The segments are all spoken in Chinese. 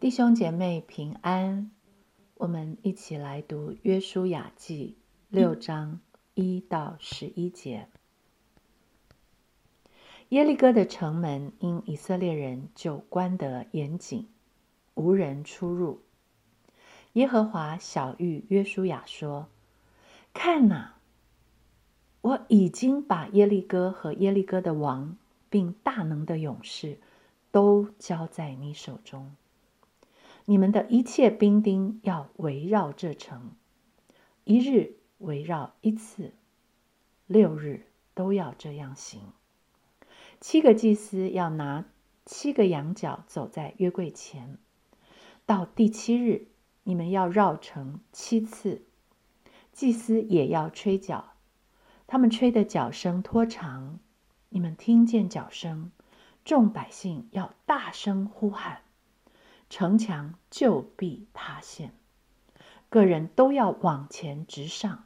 弟兄姐妹平安，我们一起来读《约书亚记》六章一到十一节。耶利哥的城门因以色列人就关得严谨，无人出入。耶和华小谕约书亚说：“看哪，我已经把耶利哥和耶利哥的王，并大能的勇士，都交在你手中。”你们的一切兵丁要围绕这城，一日围绕一次，六日都要这样行。七个祭司要拿七个羊角走在约柜前，到第七日，你们要绕城七次。祭司也要吹角，他们吹的角声拖长，你们听见角声，众百姓要大声呼喊。城墙就必塌陷，个人都要往前直上。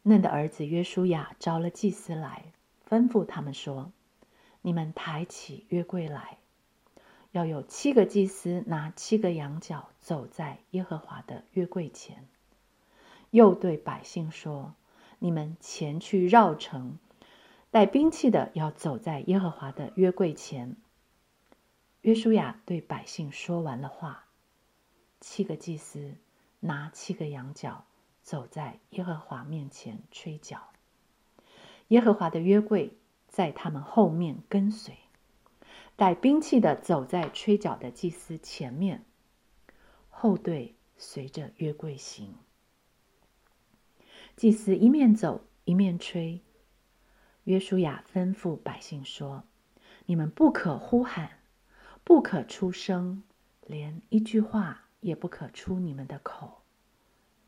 嫩的儿子约书亚招了祭司来，吩咐他们说：“你们抬起约柜来，要有七个祭司拿七个羊角走在耶和华的约柜前。”又对百姓说：“你们前去绕城，带兵器的要走在耶和华的约柜前。”约书亚对百姓说完了话，七个祭司拿七个羊角，走在耶和华面前吹角。耶和华的约柜在他们后面跟随，带兵器的走在吹角的祭司前面，后队随着约柜行。祭司一面走一面吹。约书亚吩咐百姓说：“你们不可呼喊。”不可出声，连一句话也不可出你们的口。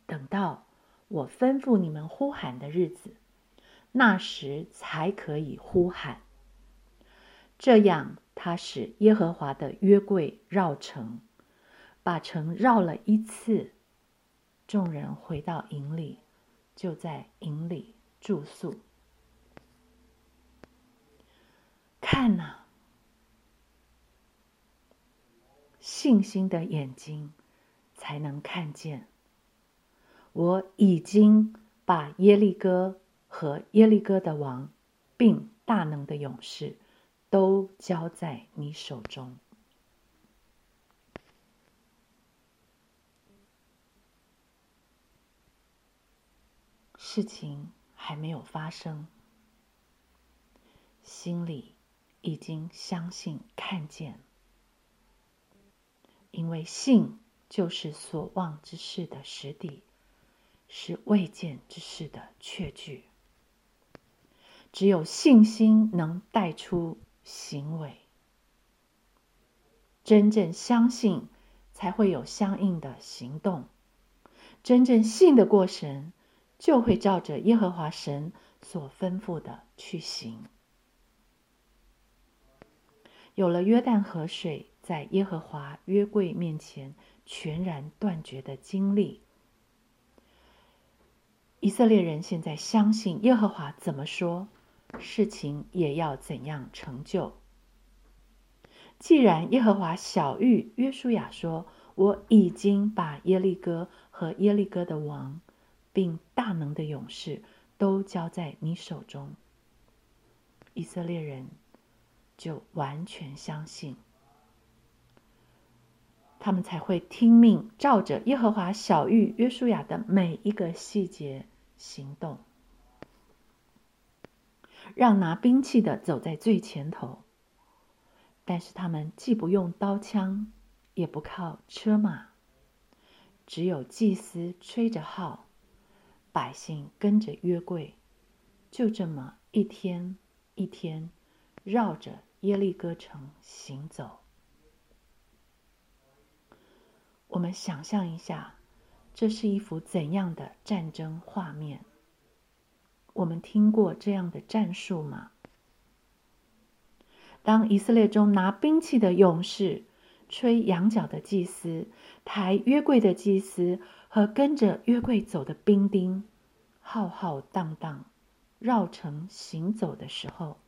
等到我吩咐你们呼喊的日子，那时才可以呼喊。这样，他使耶和华的约柜绕城，把城绕了一次。众人回到营里，就在营里住宿。看哪！信心的眼睛才能看见。我已经把耶利哥和耶利哥的王，并大能的勇士，都交在你手中。事情还没有发生，心里已经相信看见。因为信就是所望之事的实底，是未见之事的确据。只有信心能带出行为，真正相信才会有相应的行动。真正信得过神，就会照着耶和华神所吩咐的去行。有了约旦河水。在耶和华约柜面前全然断绝的经历，以色列人现在相信耶和华怎么说，事情也要怎样成就。既然耶和华小玉约书亚说：“我已经把耶利哥和耶利哥的王，并大能的勇士都交在你手中。”以色列人就完全相信。他们才会听命，照着耶和华小玉约书亚的每一个细节行动，让拿兵器的走在最前头。但是他们既不用刀枪，也不靠车马，只有祭司吹着号，百姓跟着约柜，就这么一天一天绕着耶利哥城行走。我们想象一下，这是一幅怎样的战争画面？我们听过这样的战术吗？当以色列中拿兵器的勇士、吹羊角的祭司、抬约柜的祭司和跟着约柜走的兵丁，浩浩荡荡绕城行走的时候，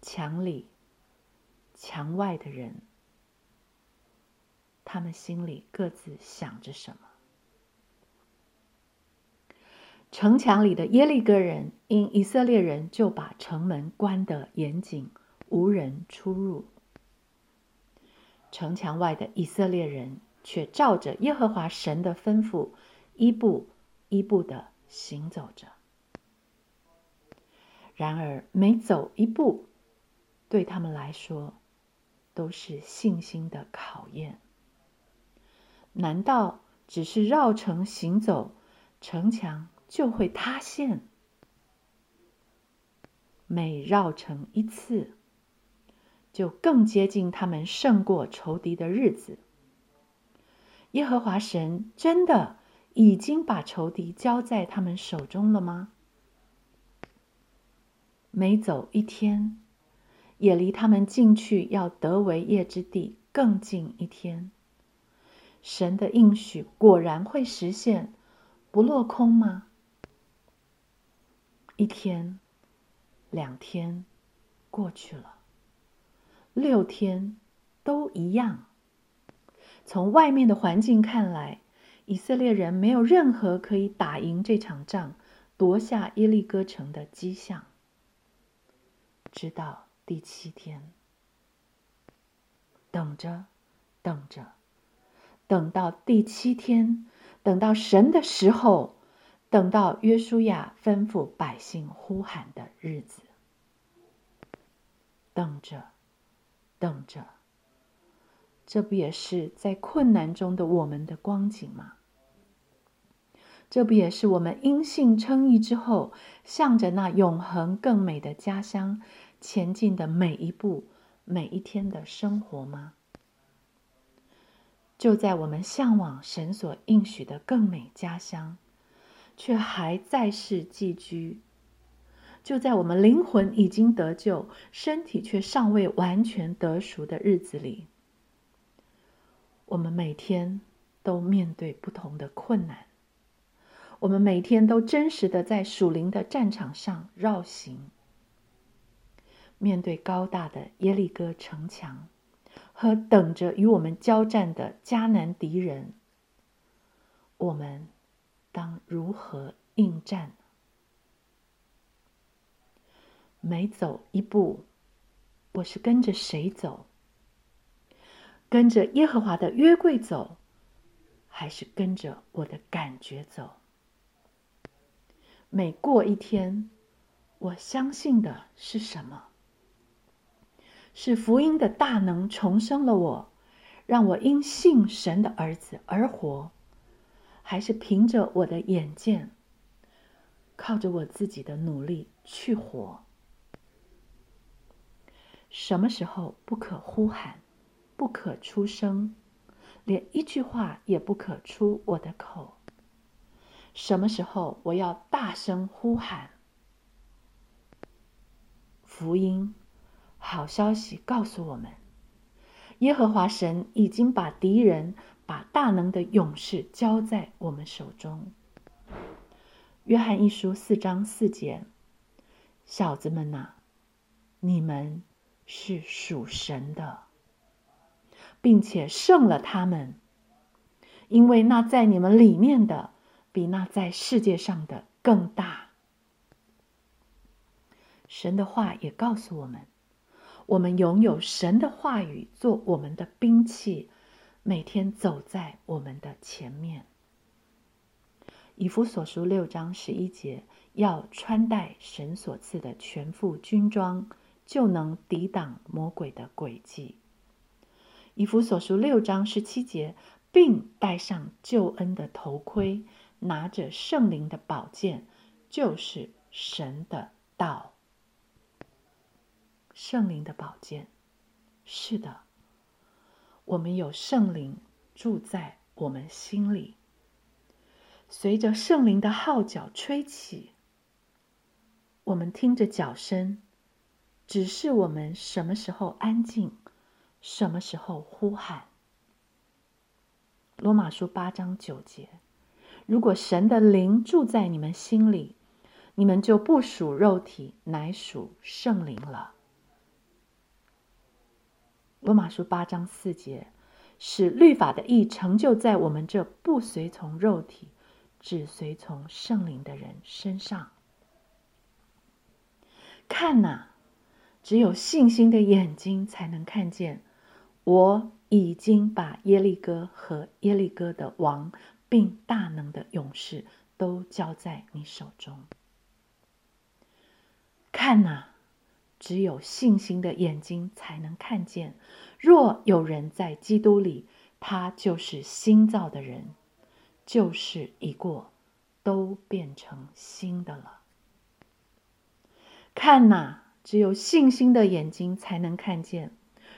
墙里墙外的人，他们心里各自想着什么。城墙里的耶利哥人因以色列人就把城门关得严谨，无人出入。城墙外的以色列人却照着耶和华神的吩咐，一步一步的行走着。然而，每走一步，对他们来说都是信心的考验。难道只是绕城行走，城墙？就会塌陷。每绕城一次，就更接近他们胜过仇敌的日子。耶和华神真的已经把仇敌交在他们手中了吗？每走一天，也离他们进去要得为业之地更近一天。神的应许果然会实现，不落空吗？一天，两天过去了，六天都一样。从外面的环境看来，以色列人没有任何可以打赢这场仗、夺下耶利哥城的迹象。直到第七天，等着，等着，等到第七天，等到神的时候。等到约书亚吩咐百姓呼喊的日子，等着，等着，这不也是在困难中的我们的光景吗？这不也是我们因信称义之后，向着那永恒更美的家乡前进的每一步、每一天的生活吗？就在我们向往神所应许的更美家乡。却还在世寄居，就在我们灵魂已经得救，身体却尚未完全得赎的日子里，我们每天都面对不同的困难，我们每天都真实的在属灵的战场上绕行，面对高大的耶利哥城墙和等着与我们交战的迦南敌人，我们。当如何应战？每走一步，我是跟着谁走？跟着耶和华的约柜走，还是跟着我的感觉走？每过一天，我相信的是什么？是福音的大能重生了我，让我因信神的儿子而活。还是凭着我的眼见，靠着我自己的努力去活。什么时候不可呼喊，不可出声，连一句话也不可出我的口？什么时候我要大声呼喊？福音，好消息告诉我们：耶和华神已经把敌人。把大能的勇士交在我们手中。约翰一书四章四节，小子们呐，你们是属神的，并且胜了他们，因为那在你们里面的，比那在世界上的更大。神的话也告诉我们，我们拥有神的话语做我们的兵器。每天走在我们的前面。以弗所书六章十一节，要穿戴神所赐的全副军装，就能抵挡魔鬼的诡计。以弗所书六章十七节，并戴上救恩的头盔，拿着圣灵的宝剑，就是神的道。圣灵的宝剑，是的。我们有圣灵住在我们心里，随着圣灵的号角吹起，我们听着脚声，只是我们什么时候安静，什么时候呼喊。罗马书八章九节：如果神的灵住在你们心里，你们就不属肉体，乃属圣灵了。罗马书八章四节，使律法的义成就在我们这不随从肉体，只随从圣灵的人身上。看呐，只有信心的眼睛才能看见。我已经把耶利哥和耶利哥的王，并大能的勇士都交在你手中。看呐，只有信心的眼睛才能看见。若有人在基督里，他就是新造的人，旧事已过，都变成新的了。看呐，只有信心的眼睛才能看见。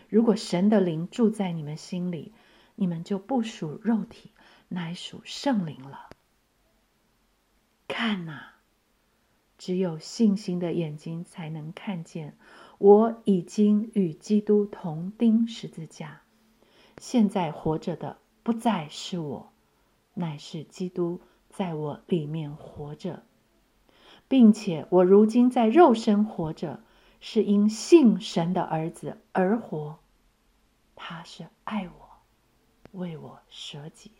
如果神的灵住在你们心里，你们就不属肉体，乃属圣灵了。看呐，只有信心的眼睛才能看见。我已经与基督同钉十字架，现在活着的不再是我，乃是基督在我里面活着。并且我如今在肉身活着，是因信神的儿子而活。他是爱我，为我舍己。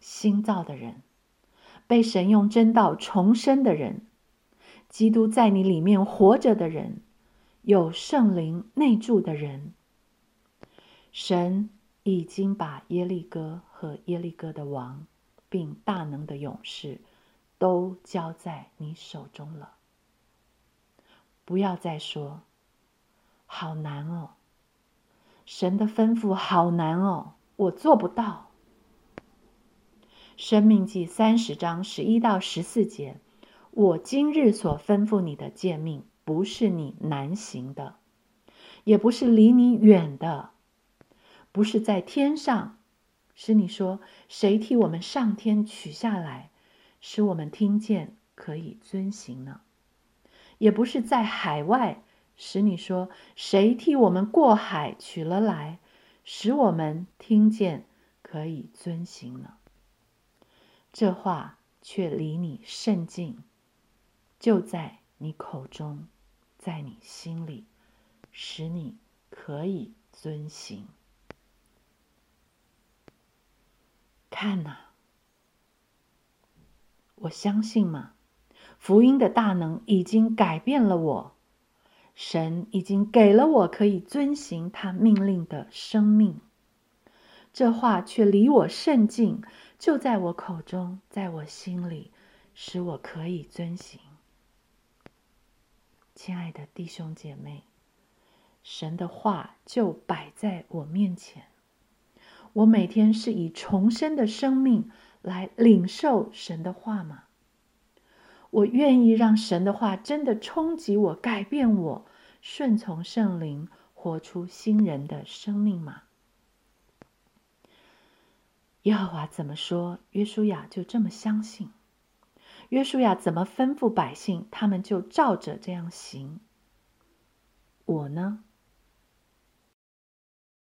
新造的人，被神用真道重生的人，基督在你里面活着的人，有圣灵内住的人，神已经把耶利哥和耶利哥的王，并大能的勇士。都交在你手中了。不要再说“好难哦”，神的吩咐好难哦，我做不到。生命记三十章十一到十四节，我今日所吩咐你的诫命，不是你难行的，也不是离你远的，不是在天上，使你说谁替我们上天取下来。使我们听见可以遵行呢，也不是在海外使你说谁替我们过海取了来，使我们听见可以遵行呢。这话却离你甚近，就在你口中，在你心里，使你可以遵行。看呐！我相信吗？福音的大能已经改变了我，神已经给了我可以遵行他命令的生命。这话却离我甚近，就在我口中，在我心里，使我可以遵行。亲爱的弟兄姐妹，神的话就摆在我面前，我每天是以重生的生命。来领受神的话吗？我愿意让神的话真的冲击我、改变我，顺从圣灵，活出新人的生命吗？耶和华怎么说，约书亚就这么相信；约书亚怎么吩咐百姓，他们就照着这样行。我呢？